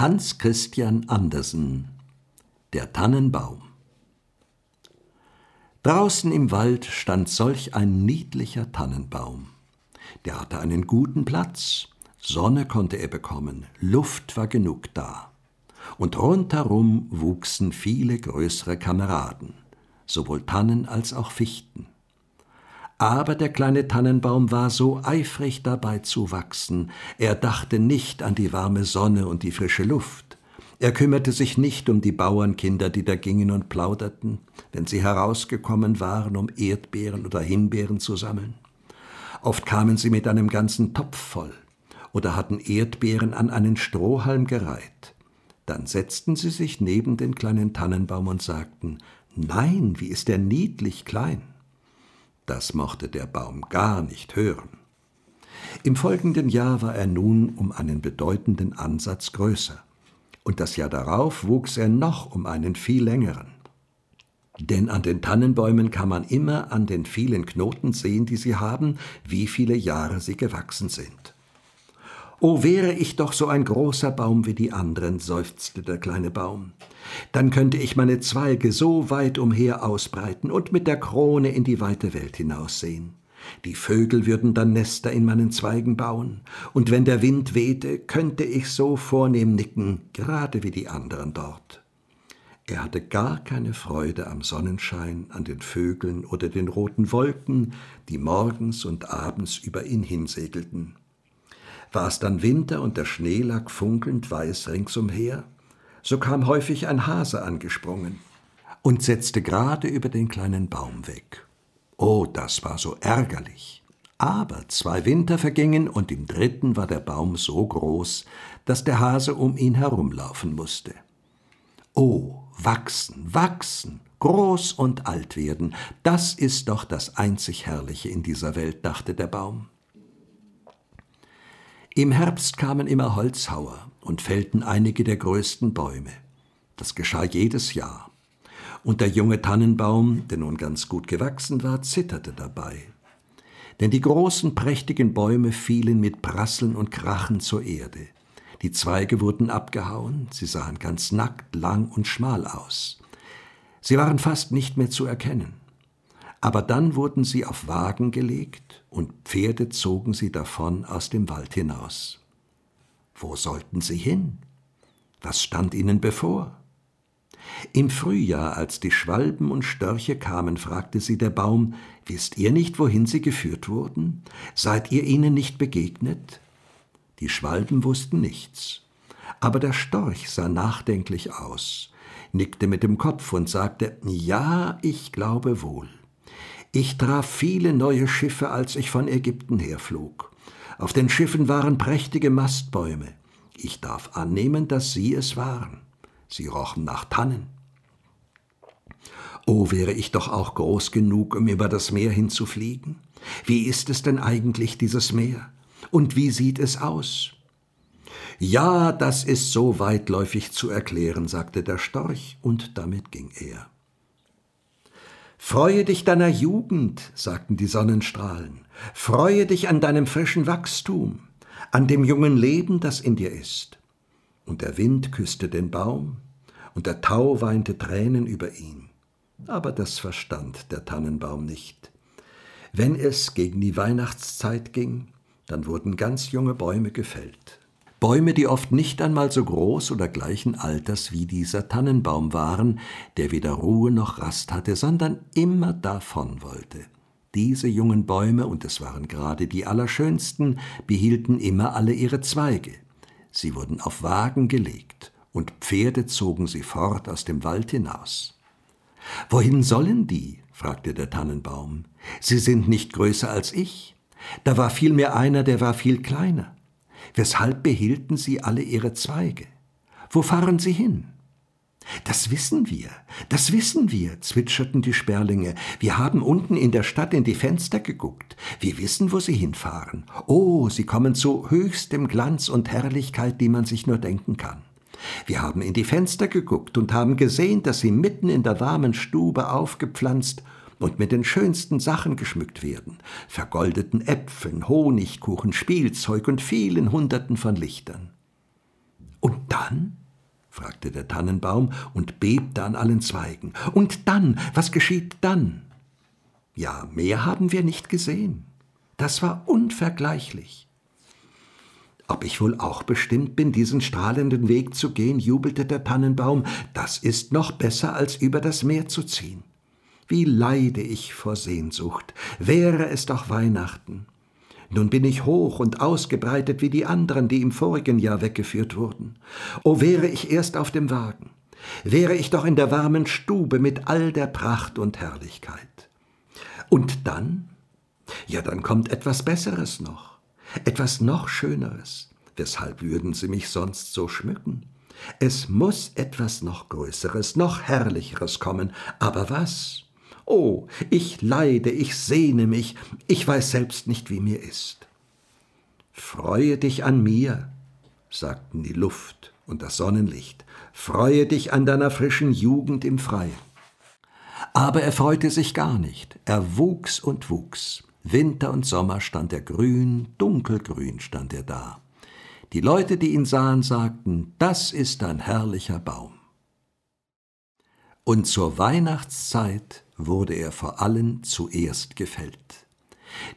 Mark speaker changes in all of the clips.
Speaker 1: Hans Christian Andersen Der Tannenbaum Draußen im Wald stand solch ein niedlicher Tannenbaum. Der hatte einen guten Platz, Sonne konnte er bekommen, Luft war genug da. Und rundherum wuchsen viele größere Kameraden, sowohl Tannen als auch Fichten. Aber der kleine Tannenbaum war so eifrig dabei zu wachsen, er dachte nicht an die warme Sonne und die frische Luft. Er kümmerte sich nicht um die Bauernkinder, die da gingen und plauderten, wenn sie herausgekommen waren, um Erdbeeren oder Himbeeren zu sammeln. Oft kamen sie mit einem ganzen Topf voll oder hatten Erdbeeren an einen Strohhalm gereiht. Dann setzten sie sich neben den kleinen Tannenbaum und sagten, Nein, wie ist er niedlich klein. Das mochte der Baum gar nicht hören. Im folgenden Jahr war er nun um einen bedeutenden Ansatz größer, und das Jahr darauf wuchs er noch um einen viel längeren. Denn an den Tannenbäumen kann man immer an den vielen Knoten sehen, die sie haben, wie viele Jahre sie gewachsen sind. O wäre ich doch so ein großer Baum wie die anderen, seufzte der kleine Baum. Dann könnte ich meine Zweige so weit umher ausbreiten und mit der Krone in die weite Welt hinaussehen. Die Vögel würden dann Nester in meinen Zweigen bauen, und wenn der Wind wehte, könnte ich so vornehm nicken, gerade wie die anderen dort. Er hatte gar keine Freude am Sonnenschein, an den Vögeln oder den roten Wolken, die morgens und abends über ihn hinsegelten. War es dann Winter und der Schnee lag funkelnd weiß ringsumher, so kam häufig ein Hase angesprungen und setzte gerade über den kleinen Baum weg. Oh, das war so ärgerlich. Aber zwei Winter vergingen und im dritten war der Baum so groß, dass der Hase um ihn herumlaufen musste. Oh, wachsen, wachsen, groß und alt werden, das ist doch das einzig Herrliche in dieser Welt, dachte der Baum. Im Herbst kamen immer Holzhauer und fällten einige der größten Bäume. Das geschah jedes Jahr. Und der junge Tannenbaum, der nun ganz gut gewachsen war, zitterte dabei. Denn die großen, prächtigen Bäume fielen mit Prasseln und Krachen zur Erde. Die Zweige wurden abgehauen, sie sahen ganz nackt, lang und schmal aus. Sie waren fast nicht mehr zu erkennen. Aber dann wurden sie auf Wagen gelegt und Pferde zogen sie davon aus dem Wald hinaus. Wo sollten sie hin? Was stand ihnen bevor? Im Frühjahr, als die Schwalben und Störche kamen, fragte sie der Baum, Wisst ihr nicht, wohin sie geführt wurden? Seid ihr ihnen nicht begegnet? Die Schwalben wussten nichts. Aber der Storch sah nachdenklich aus, nickte mit dem Kopf und sagte, Ja, ich glaube wohl. Ich traf viele neue Schiffe, als ich von Ägypten herflog. Auf den Schiffen waren prächtige Mastbäume. Ich darf annehmen, dass Sie es waren. Sie rochen nach Tannen. Oh, wäre ich doch auch groß genug, um über das Meer hinzufliegen? Wie ist es denn eigentlich, dieses Meer? Und wie sieht es aus? Ja, das ist so weitläufig zu erklären, sagte der Storch, und damit ging er. Freue dich deiner Jugend, sagten die Sonnenstrahlen, freue dich an deinem frischen Wachstum, an dem jungen Leben, das in dir ist. Und der Wind küsste den Baum, und der Tau weinte Tränen über ihn. Aber das verstand der Tannenbaum nicht. Wenn es gegen die Weihnachtszeit ging, dann wurden ganz junge Bäume gefällt. Bäume, die oft nicht einmal so groß oder gleichen Alters wie dieser Tannenbaum waren, der weder Ruhe noch Rast hatte, sondern immer davon wollte. Diese jungen Bäume, und es waren gerade die allerschönsten, behielten immer alle ihre Zweige. Sie wurden auf Wagen gelegt, und Pferde zogen sie fort aus dem Wald hinaus. Wohin sollen die? fragte der Tannenbaum. Sie sind nicht größer als ich. Da war vielmehr einer, der war viel kleiner. Weshalb behielten sie alle ihre Zweige? Wo fahren sie hin? Das wissen wir, das wissen wir, zwitscherten die Sperlinge. Wir haben unten in der Stadt in die Fenster geguckt. Wir wissen, wo sie hinfahren. Oh, sie kommen zu höchstem Glanz und Herrlichkeit, die man sich nur denken kann. Wir haben in die Fenster geguckt und haben gesehen, dass sie mitten in der warmen Stube aufgepflanzt und mit den schönsten Sachen geschmückt werden, vergoldeten Äpfeln, Honigkuchen, Spielzeug und vielen Hunderten von Lichtern. Und dann? fragte der Tannenbaum und bebte an allen Zweigen. Und dann, was geschieht dann? Ja, mehr haben wir nicht gesehen. Das war unvergleichlich. Ob ich wohl auch bestimmt bin, diesen strahlenden Weg zu gehen, jubelte der Tannenbaum, das ist noch besser, als über das Meer zu ziehen. Wie leide ich vor Sehnsucht, wäre es doch Weihnachten. Nun bin ich hoch und ausgebreitet wie die anderen, die im vorigen Jahr weggeführt wurden. O wäre ich erst auf dem Wagen, wäre ich doch in der warmen Stube mit all der Pracht und Herrlichkeit. Und dann? Ja, dann kommt etwas Besseres noch etwas noch Schöneres. Weshalb würden Sie mich sonst so schmücken? Es muss etwas noch Größeres, noch Herrlicheres kommen. Aber was? Oh, ich leide, ich sehne mich, ich weiß selbst nicht, wie mir ist. Freue dich an mir, sagten die Luft und das Sonnenlicht, freue dich an deiner frischen Jugend im Freien. Aber er freute sich gar nicht, er wuchs und wuchs. Winter und Sommer stand er grün, dunkelgrün stand er da. Die Leute, die ihn sahen, sagten, das ist ein herrlicher Baum. Und zur Weihnachtszeit wurde er vor allen zuerst gefällt.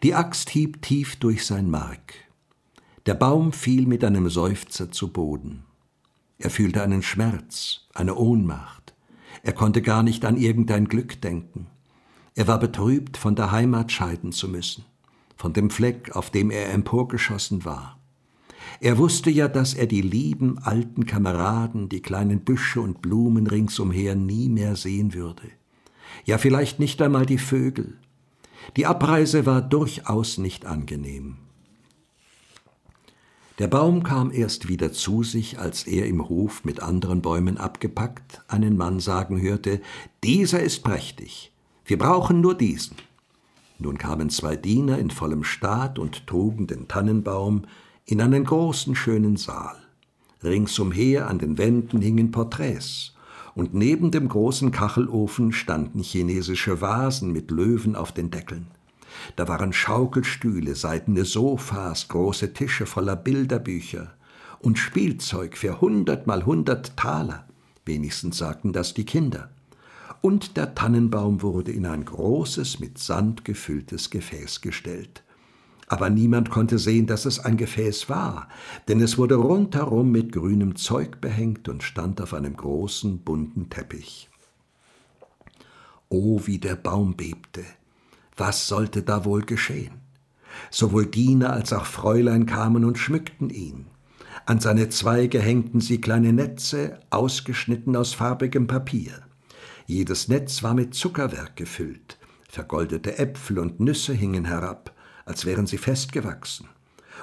Speaker 1: Die Axt hieb tief durch sein Mark. Der Baum fiel mit einem Seufzer zu Boden. Er fühlte einen Schmerz, eine Ohnmacht. Er konnte gar nicht an irgendein Glück denken. Er war betrübt, von der Heimat scheiden zu müssen, von dem Fleck, auf dem er emporgeschossen war. Er wusste ja, dass er die lieben alten Kameraden, die kleinen Büsche und Blumen ringsumher nie mehr sehen würde. Ja, vielleicht nicht einmal die Vögel. Die Abreise war durchaus nicht angenehm. Der Baum kam erst wieder zu sich, als er im Hof mit anderen Bäumen abgepackt einen Mann sagen hörte, dieser ist prächtig, wir brauchen nur diesen. Nun kamen zwei Diener in vollem Staat und trugen den Tannenbaum in einen großen schönen Saal. Ringsumher an den Wänden hingen Porträts, und neben dem großen Kachelofen standen chinesische Vasen mit Löwen auf den Deckeln. Da waren Schaukelstühle, seidene Sofas, große Tische voller Bilderbücher und Spielzeug für hundert mal hundert Taler, wenigstens sagten das die Kinder und der Tannenbaum wurde in ein großes, mit Sand gefülltes Gefäß gestellt. Aber niemand konnte sehen, dass es ein Gefäß war, denn es wurde rundherum mit grünem Zeug behängt und stand auf einem großen, bunten Teppich. Oh, wie der Baum bebte! Was sollte da wohl geschehen? Sowohl Diener als auch Fräulein kamen und schmückten ihn. An seine Zweige hängten sie kleine Netze, ausgeschnitten aus farbigem Papier. Jedes Netz war mit Zuckerwerk gefüllt, vergoldete Äpfel und Nüsse hingen herab, als wären sie festgewachsen,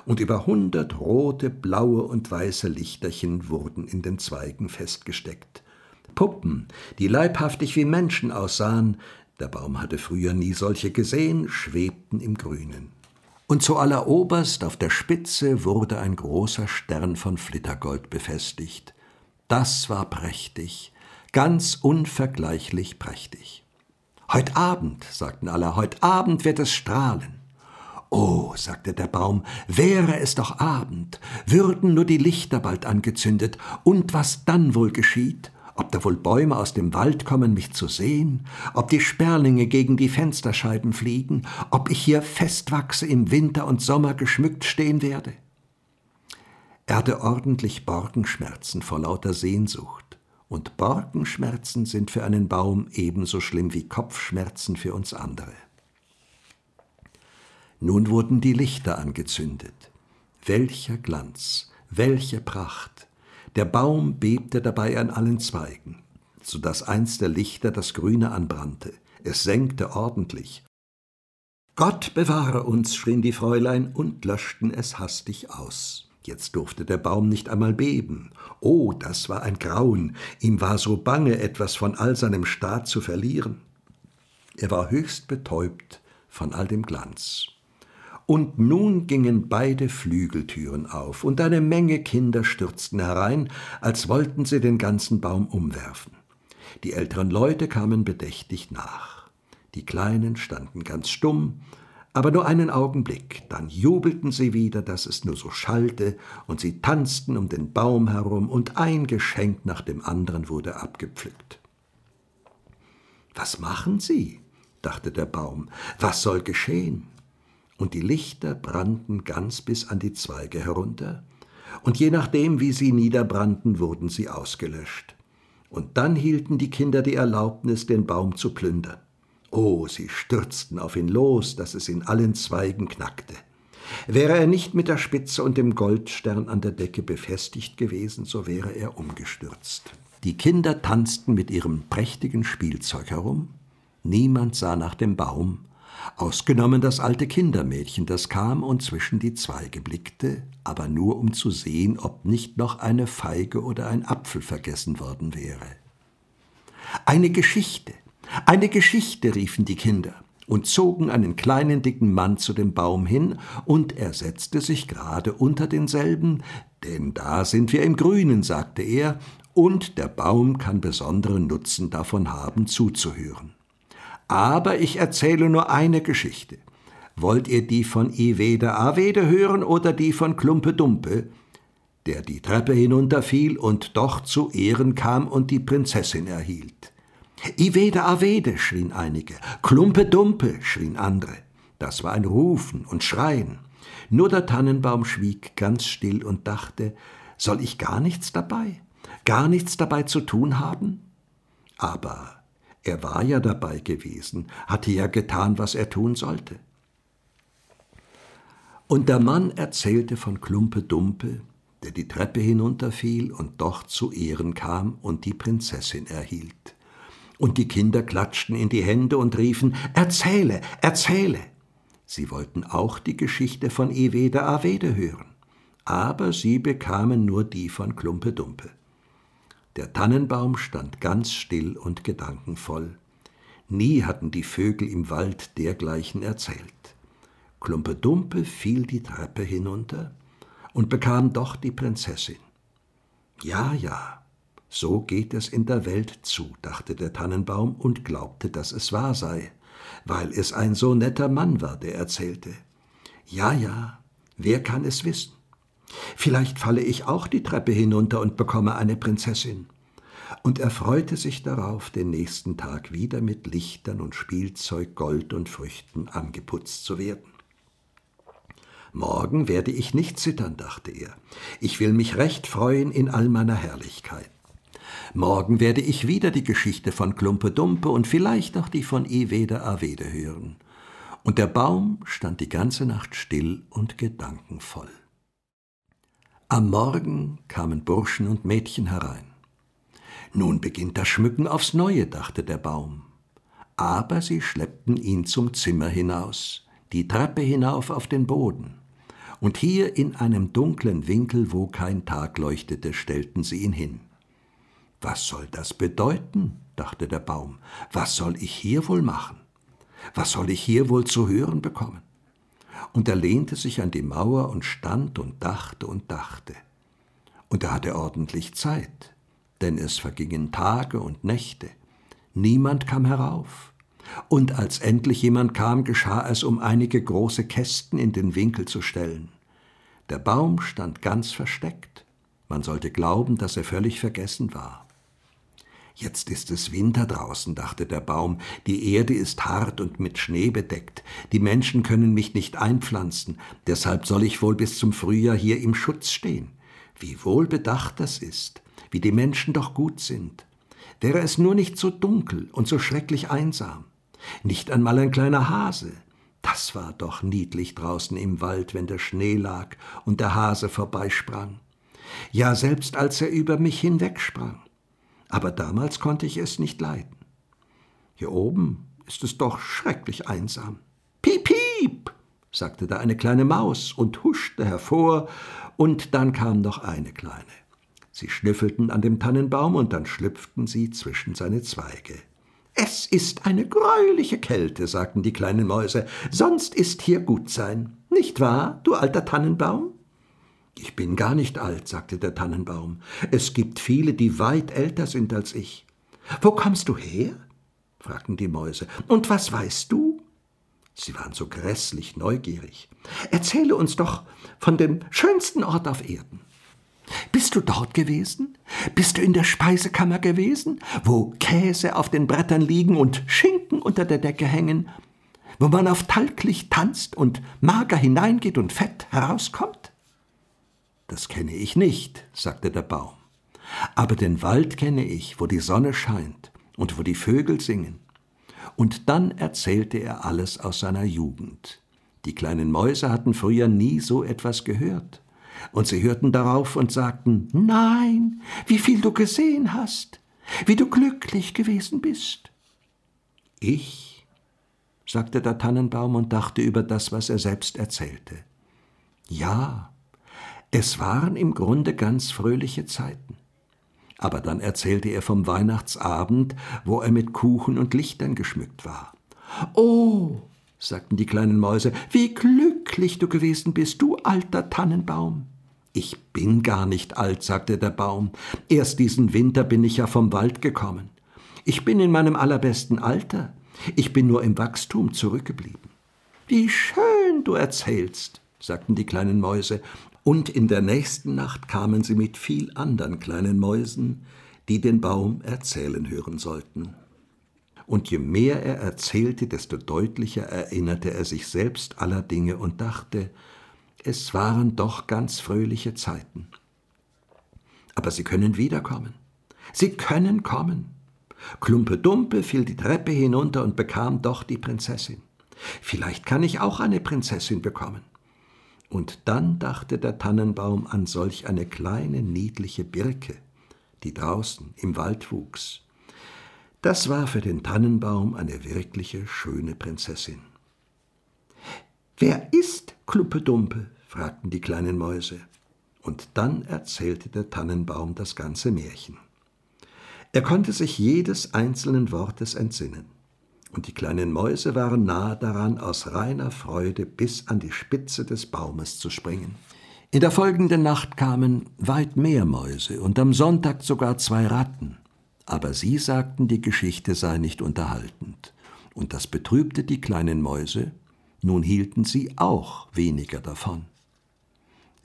Speaker 1: und über hundert rote, blaue und weiße Lichterchen wurden in den Zweigen festgesteckt. Puppen, die leibhaftig wie Menschen aussahen, der Baum hatte früher nie solche gesehen, schwebten im Grünen. Und zu alleroberst auf der Spitze wurde ein großer Stern von Flittergold befestigt. Das war prächtig, ganz unvergleichlich prächtig. Heut Abend, sagten alle, heut Abend wird es strahlen. Oh, sagte der Baum, wäre es doch Abend, würden nur die Lichter bald angezündet, und was dann wohl geschieht, ob da wohl Bäume aus dem Wald kommen, mich zu sehen, ob die Sperlinge gegen die Fensterscheiben fliegen, ob ich hier festwachse im Winter und Sommer geschmückt stehen werde. Er hatte ordentlich Borkenschmerzen vor lauter Sehnsucht. Und Borkenschmerzen sind für einen Baum ebenso schlimm wie Kopfschmerzen für uns andere. Nun wurden die Lichter angezündet. Welcher Glanz, welche Pracht! Der Baum bebte dabei an allen Zweigen, so dass eins der Lichter das Grüne anbrannte. Es senkte ordentlich. Gott bewahre uns, schrien die Fräulein und löschten es hastig aus. Jetzt durfte der Baum nicht einmal beben. Oh, das war ein Grauen. Ihm war so bange, etwas von all seinem Staat zu verlieren. Er war höchst betäubt von all dem Glanz. Und nun gingen beide Flügeltüren auf, und eine Menge Kinder stürzten herein, als wollten sie den ganzen Baum umwerfen. Die älteren Leute kamen bedächtig nach. Die Kleinen standen ganz stumm, Aber nur einen Augenblick, dann jubelten sie wieder, dass es nur so schallte, und sie tanzten um den Baum herum, und ein Geschenk nach dem anderen wurde abgepflückt. Was machen Sie? dachte der Baum, was soll geschehen? Und die Lichter brannten ganz bis an die Zweige herunter, und je nachdem, wie sie niederbrannten, wurden sie ausgelöscht. Und dann hielten die Kinder die Erlaubnis, den Baum zu plündern. Oh, sie stürzten auf ihn los, dass es in allen Zweigen knackte. Wäre er nicht mit der Spitze und dem Goldstern an der Decke befestigt gewesen, so wäre er umgestürzt. Die Kinder tanzten mit ihrem prächtigen Spielzeug herum. Niemand sah nach dem Baum, ausgenommen das alte Kindermädchen, das kam und zwischen die Zweige blickte, aber nur um zu sehen, ob nicht noch eine Feige oder ein Apfel vergessen worden wäre. Eine Geschichte, eine Geschichte, riefen die Kinder und zogen einen kleinen dicken Mann zu dem Baum hin, und er setzte sich gerade unter denselben, denn da sind wir im Grünen, sagte er, und der Baum kann besonderen Nutzen davon haben, zuzuhören. Aber ich erzähle nur eine Geschichte. Wollt ihr die von Ivede Avede hören oder die von Klumpe Dumpe, der die Treppe hinunterfiel und doch zu Ehren kam und die Prinzessin erhielt? Ivede Avede, schrien einige, Klumpe Dumpe, schrien andere. Das war ein Rufen und Schreien. Nur der Tannenbaum schwieg ganz still und dachte, soll ich gar nichts dabei, gar nichts dabei zu tun haben? Aber er war ja dabei gewesen, hatte ja getan, was er tun sollte. Und der Mann erzählte von Klumpe Dumpe, der die Treppe hinunterfiel und doch zu Ehren kam und die Prinzessin erhielt und die Kinder klatschten in die Hände und riefen Erzähle, erzähle. Sie wollten auch die Geschichte von Ewede Avede hören, aber sie bekamen nur die von Klumpe Dumpe. Der Tannenbaum stand ganz still und gedankenvoll. Nie hatten die Vögel im Wald dergleichen erzählt. Klumpe Dumpe fiel die Treppe hinunter und bekam doch die Prinzessin. Ja, ja, so geht es in der Welt zu, dachte der Tannenbaum und glaubte, dass es wahr sei, weil es ein so netter Mann war, der erzählte. Ja, ja, wer kann es wissen? Vielleicht falle ich auch die Treppe hinunter und bekomme eine Prinzessin. Und er freute sich darauf, den nächsten Tag wieder mit Lichtern und Spielzeug, Gold und Früchten angeputzt zu werden. Morgen werde ich nicht zittern, dachte er. Ich will mich recht freuen in all meiner Herrlichkeit. Morgen werde ich wieder die Geschichte von Klumpe Dumpe und vielleicht auch die von Iwede Avede hören. Und der Baum stand die ganze Nacht still und gedankenvoll. Am Morgen kamen Burschen und Mädchen herein. Nun beginnt das Schmücken aufs Neue, dachte der Baum. Aber sie schleppten ihn zum Zimmer hinaus, die Treppe hinauf auf den Boden. Und hier in einem dunklen Winkel, wo kein Tag leuchtete, stellten sie ihn hin. Was soll das bedeuten? dachte der Baum. Was soll ich hier wohl machen? Was soll ich hier wohl zu hören bekommen? Und er lehnte sich an die Mauer und stand und dachte und dachte. Und er hatte ordentlich Zeit, denn es vergingen Tage und Nächte. Niemand kam herauf. Und als endlich jemand kam, geschah es, um einige große Kästen in den Winkel zu stellen. Der Baum stand ganz versteckt. Man sollte glauben, dass er völlig vergessen war. Jetzt ist es Winter draußen, dachte der Baum, die Erde ist hart und mit Schnee bedeckt, die Menschen können mich nicht einpflanzen, deshalb soll ich wohl bis zum Frühjahr hier im Schutz stehen. Wie wohlbedacht das ist, wie die Menschen doch gut sind. Wäre es nur nicht so dunkel und so schrecklich einsam. Nicht einmal ein kleiner Hase. Das war doch niedlich draußen im Wald, wenn der Schnee lag und der Hase vorbeisprang. Ja, selbst als er über mich hinwegsprang aber damals konnte ich es nicht leiden. Hier oben ist es doch schrecklich einsam. Piep, piep, sagte da eine kleine Maus und huschte hervor, und dann kam noch eine kleine. Sie schnüffelten an dem Tannenbaum und dann schlüpften sie zwischen seine Zweige. Es ist eine greuliche Kälte, sagten die kleinen Mäuse, sonst ist hier gut sein. Nicht wahr, du alter Tannenbaum? Ich bin gar nicht alt, sagte der Tannenbaum. Es gibt viele, die weit älter sind als ich. Wo kommst du her? fragten die Mäuse. Und was weißt du? Sie waren so grässlich neugierig. Erzähle uns doch von dem schönsten Ort auf Erden. Bist du dort gewesen? Bist du in der Speisekammer gewesen, wo Käse auf den Brettern liegen und Schinken unter der Decke hängen, wo man auf Talglicht tanzt und mager hineingeht und Fett herauskommt? Das kenne ich nicht, sagte der Baum. Aber den Wald kenne ich, wo die Sonne scheint und wo die Vögel singen. Und dann erzählte er alles aus seiner Jugend. Die kleinen Mäuse hatten früher nie so etwas gehört. Und sie hörten darauf und sagten, Nein, wie viel du gesehen hast, wie du glücklich gewesen bist. Ich, sagte der Tannenbaum und dachte über das, was er selbst erzählte. Ja, es waren im Grunde ganz fröhliche Zeiten. Aber dann erzählte er vom Weihnachtsabend, wo er mit Kuchen und Lichtern geschmückt war. Oh, sagten die kleinen Mäuse, wie glücklich du gewesen bist, du alter Tannenbaum. Ich bin gar nicht alt, sagte der Baum. Erst diesen Winter bin ich ja vom Wald gekommen. Ich bin in meinem allerbesten Alter. Ich bin nur im Wachstum zurückgeblieben. Wie schön du erzählst, sagten die kleinen Mäuse und in der nächsten Nacht kamen sie mit viel andern kleinen Mäusen, die den Baum erzählen hören sollten. Und je mehr er erzählte, desto deutlicher erinnerte er sich selbst aller Dinge und dachte, es waren doch ganz fröhliche Zeiten. Aber sie können wiederkommen. Sie können kommen. Klumpe Dumpe fiel die Treppe hinunter und bekam doch die Prinzessin. Vielleicht kann ich auch eine Prinzessin bekommen. Und dann dachte der Tannenbaum an solch eine kleine, niedliche Birke, die draußen im Wald wuchs. Das war für den Tannenbaum eine wirkliche schöne Prinzessin. Wer ist Kluppedumpe? fragten die kleinen Mäuse. Und dann erzählte der Tannenbaum das ganze Märchen. Er konnte sich jedes einzelnen Wortes entsinnen und die kleinen Mäuse waren nahe daran, aus reiner Freude bis an die Spitze des Baumes zu springen. In der folgenden Nacht kamen weit mehr Mäuse und am Sonntag sogar zwei Ratten, aber sie sagten, die Geschichte sei nicht unterhaltend, und das betrübte die kleinen Mäuse, nun hielten sie auch weniger davon.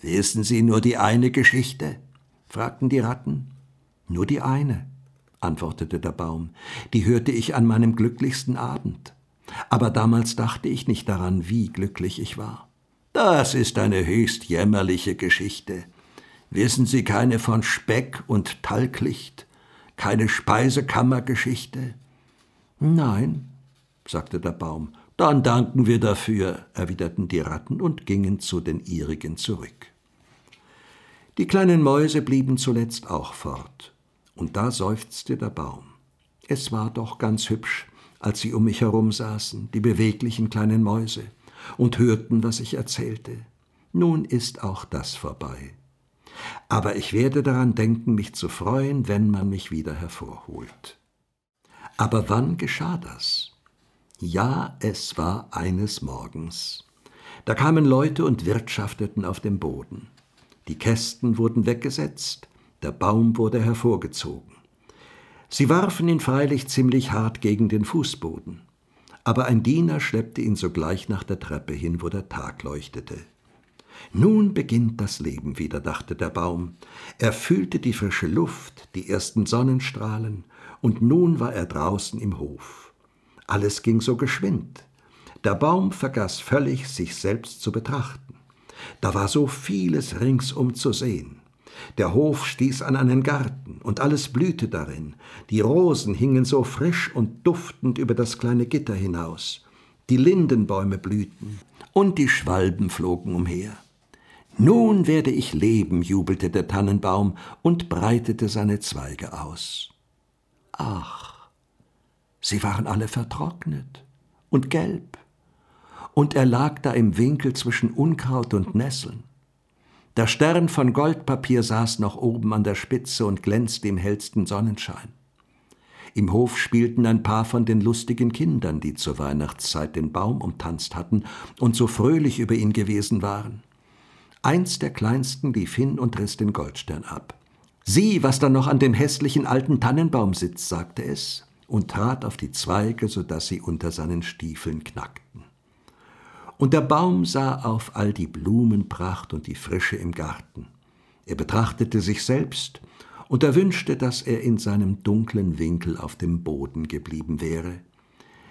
Speaker 1: Wissen Sie nur die eine Geschichte? fragten die Ratten. Nur die eine, antwortete der Baum, die hörte ich an meinem glücklichsten Abend. Aber damals dachte ich nicht daran, wie glücklich ich war. Das ist eine höchst jämmerliche Geschichte. Wissen Sie keine von Speck und Talglicht, keine Speisekammergeschichte? Nein, sagte der Baum. Dann danken wir dafür, erwiderten die Ratten und gingen zu den ihrigen zurück. Die kleinen Mäuse blieben zuletzt auch fort und da seufzte der Baum. Es war doch ganz hübsch, als sie um mich herum saßen, die beweglichen kleinen Mäuse, und hörten, was ich erzählte. Nun ist auch das vorbei. Aber ich werde daran denken, mich zu freuen, wenn man mich wieder hervorholt. Aber wann geschah das? Ja, es war eines Morgens. Da kamen Leute und wirtschafteten auf dem Boden. Die Kästen wurden weggesetzt, der Baum wurde hervorgezogen. Sie warfen ihn freilich ziemlich hart gegen den Fußboden, aber ein Diener schleppte ihn sogleich nach der Treppe hin, wo der Tag leuchtete. Nun beginnt das Leben wieder, dachte der Baum. Er fühlte die frische Luft, die ersten Sonnenstrahlen, und nun war er draußen im Hof. Alles ging so geschwind. Der Baum vergaß völlig, sich selbst zu betrachten. Da war so vieles ringsum zu sehen. Der Hof stieß an einen Garten, und alles blühte darin. Die Rosen hingen so frisch und duftend über das kleine Gitter hinaus. Die Lindenbäume blühten, und die Schwalben flogen umher. Nun werde ich leben, jubelte der Tannenbaum und breitete seine Zweige aus. Ach, sie waren alle vertrocknet und gelb, und er lag da im Winkel zwischen Unkraut und Nesseln. Der Stern von Goldpapier saß noch oben an der Spitze und glänzte im hellsten Sonnenschein. Im Hof spielten ein paar von den lustigen Kindern, die zur Weihnachtszeit den Baum umtanzt hatten und so fröhlich über ihn gewesen waren. Eins der kleinsten lief hin und riss den Goldstern ab. Sieh, was da noch an dem hässlichen alten Tannenbaum sitzt, sagte es und trat auf die Zweige, so dass sie unter seinen Stiefeln knackten. Und der Baum sah auf all die Blumenpracht und die Frische im Garten. Er betrachtete sich selbst und er wünschte, dass er in seinem dunklen Winkel auf dem Boden geblieben wäre.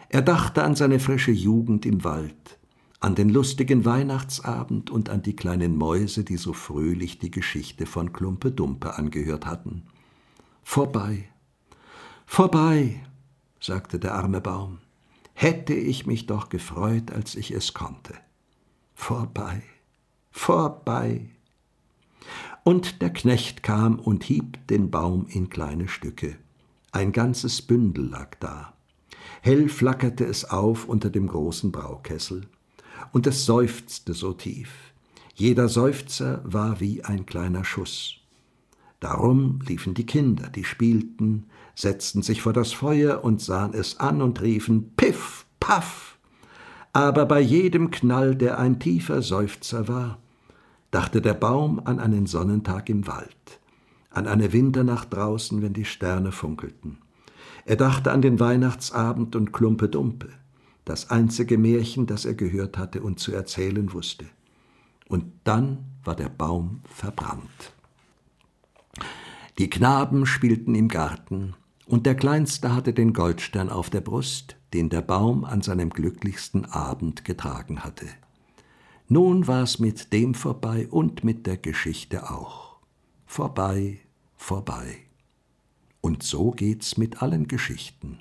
Speaker 1: Er dachte an seine frische Jugend im Wald, an den lustigen Weihnachtsabend und an die kleinen Mäuse, die so fröhlich die Geschichte von Klumpe Dumpe angehört hatten. Vorbei, vorbei, sagte der arme Baum, hätte ich mich doch gefreut, als ich es konnte. Vorbei, vorbei. Und der Knecht kam und hieb den Baum in kleine Stücke. Ein ganzes Bündel lag da. Hell flackerte es auf unter dem großen Braukessel, und es seufzte so tief. Jeder Seufzer war wie ein kleiner Schuss. Darum liefen die Kinder, die spielten, setzten sich vor das Feuer und sahen es an und riefen Piff, Paff. Aber bei jedem Knall, der ein tiefer Seufzer war, dachte der Baum an einen Sonnentag im Wald, an eine Winternacht draußen, wenn die Sterne funkelten. Er dachte an den Weihnachtsabend und Klumpe Dumpe, das einzige Märchen, das er gehört hatte und zu erzählen wusste. Und dann war der Baum verbrannt. Die Knaben spielten im Garten, und der Kleinste hatte den Goldstern auf der Brust, den der Baum an seinem glücklichsten Abend getragen hatte. Nun war's mit dem vorbei und mit der Geschichte auch. Vorbei, vorbei. Und so geht's mit allen Geschichten.